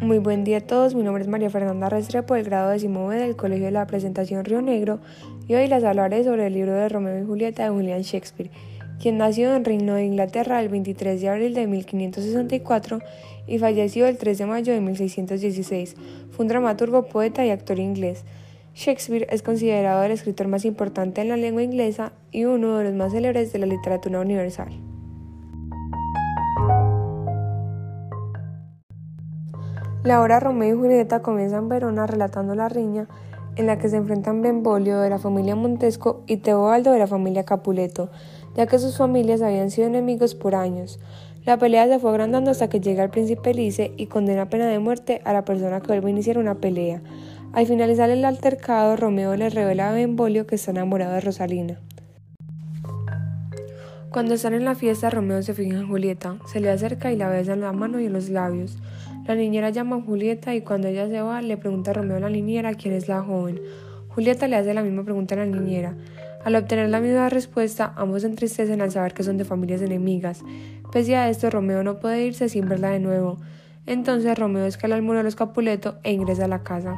Muy buen día a todos, mi nombre es María Fernanda Restrepo del grado décimo del Colegio de la Presentación Río Negro y hoy les hablaré sobre el libro de Romeo y Julieta de William Shakespeare, quien nació en Reino de Inglaterra el 23 de abril de 1564 y falleció el 3 de mayo de 1616. Fue un dramaturgo, poeta y actor inglés. Shakespeare es considerado el escritor más importante en la lengua inglesa y uno de los más célebres de la literatura universal. La obra Romeo y Julieta comienza en Verona relatando la riña en la que se enfrentan Benvolio de la familia Montesco y Teobaldo de la familia Capuleto, ya que sus familias habían sido enemigos por años. La pelea se fue agrandando hasta que llega el príncipe Lice y condena pena de muerte a la persona que vuelve a iniciar una pelea. Al finalizar el altercado, Romeo le revela a Benvolio que está enamorado de Rosalina. Cuando están en la fiesta, Romeo se fija en Julieta, se le acerca y la besa en la mano y en los labios. La niñera llama a Julieta y cuando ella se va le pregunta a Romeo a la niñera quién es la joven. Julieta le hace la misma pregunta a la niñera. Al obtener la misma respuesta, ambos se entristecen al saber que son de familias enemigas. Pese a esto, Romeo no puede irse sin verla de nuevo. Entonces Romeo escala el muro de los Capuleto e ingresa a la casa.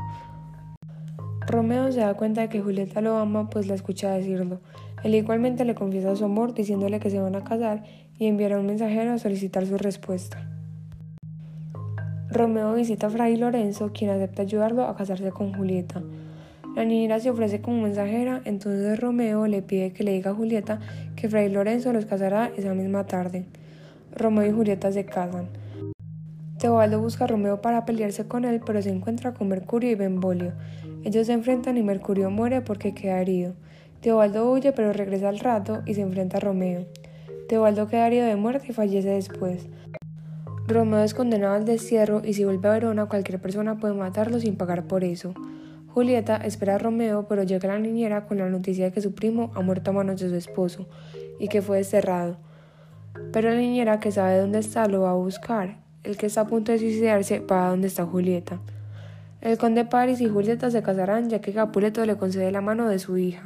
Romeo se da cuenta de que Julieta lo ama, pues la escucha decirlo. Él igualmente le confiesa su amor diciéndole que se van a casar y enviará un mensajero a solicitar su respuesta. Romeo visita a Fray Lorenzo, quien acepta ayudarlo a casarse con Julieta. La niñera se ofrece como mensajera, entonces Romeo le pide que le diga a Julieta que Fray Lorenzo los casará esa misma tarde. Romeo y Julieta se casan. Teobaldo busca a Romeo para pelearse con él, pero se encuentra con Mercurio y Benvolio. Ellos se enfrentan y Mercurio muere porque queda herido. Teobaldo huye pero regresa al rato y se enfrenta a Romeo. Teobaldo queda herido de muerte y fallece después. Romeo es condenado al destierro y si vuelve a Verona cualquier persona puede matarlo sin pagar por eso. Julieta espera a Romeo pero llega la niñera con la noticia de que su primo ha muerto a manos de su esposo y que fue desterrado. Pero la niñera que sabe dónde está lo va a buscar. El que está a punto de suicidarse va a donde está Julieta. El conde Paris y Julieta se casarán ya que Capuleto le concede la mano de su hija.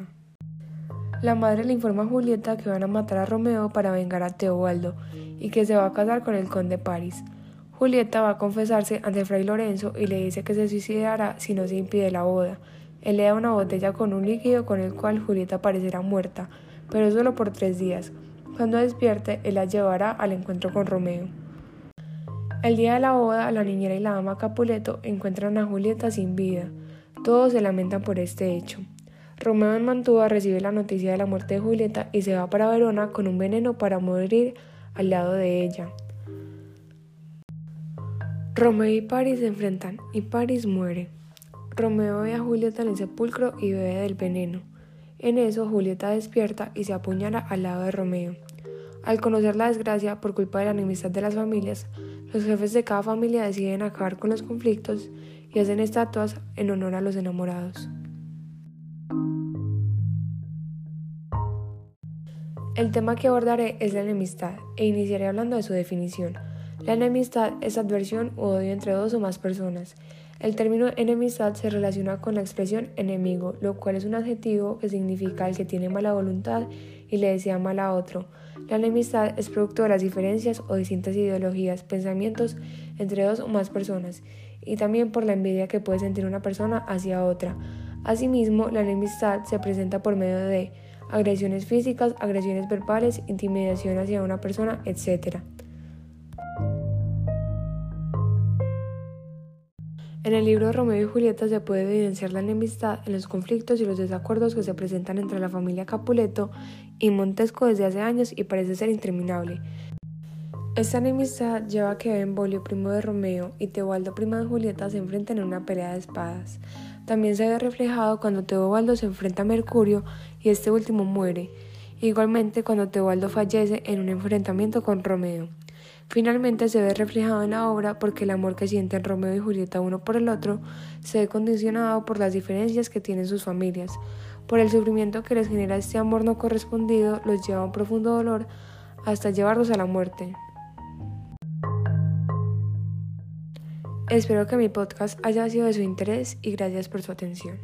La madre le informa a Julieta que van a matar a Romeo para vengar a Teobaldo y que se va a casar con el conde París. Julieta va a confesarse ante Fray Lorenzo y le dice que se suicidará si no se impide la boda. Él le da una botella con un líquido con el cual Julieta parecerá muerta, pero solo por tres días. Cuando despierte, él la llevará al encuentro con Romeo. El día de la boda, la niñera y la ama Capuleto encuentran a Julieta sin vida. Todos se lamentan por este hecho. Romeo en Mantua recibe la noticia de la muerte de Julieta y se va para Verona con un veneno para morir al lado de ella. Romeo y Paris se enfrentan y Paris muere. Romeo ve a Julieta en el sepulcro y bebe del veneno. En eso Julieta despierta y se apuñala al lado de Romeo. Al conocer la desgracia por culpa de la enemistad de las familias, los jefes de cada familia deciden acabar con los conflictos y hacen estatuas en honor a los enamorados. El tema que abordaré es la enemistad e iniciaré hablando de su definición. La enemistad es adversión u odio entre dos o más personas. El término enemistad se relaciona con la expresión enemigo, lo cual es un adjetivo que significa el que tiene mala voluntad y le desea mal a otro. La enemistad es producto de las diferencias o distintas ideologías, pensamientos entre dos o más personas, y también por la envidia que puede sentir una persona hacia otra. Asimismo, la enemistad se presenta por medio de agresiones físicas, agresiones verbales, intimidación hacia una persona, etc. En el libro Romeo y Julieta se puede evidenciar la enemistad en los conflictos y los desacuerdos que se presentan entre la familia Capuleto y Montesco desde hace años y parece ser interminable. Esta enemistad lleva a que Benvolio, primo de Romeo, y Teobaldo, primo de Julieta, se enfrenten en una pelea de espadas. También se ve reflejado cuando Teobaldo se enfrenta a Mercurio y este último muere, igualmente cuando Teobaldo fallece en un enfrentamiento con Romeo. Finalmente se ve reflejado en la obra porque el amor que sienten Romeo y Julieta uno por el otro se ve condicionado por las diferencias que tienen sus familias. Por el sufrimiento que les genera este amor no correspondido los lleva a un profundo dolor hasta llevarlos a la muerte. Espero que mi podcast haya sido de su interés y gracias por su atención.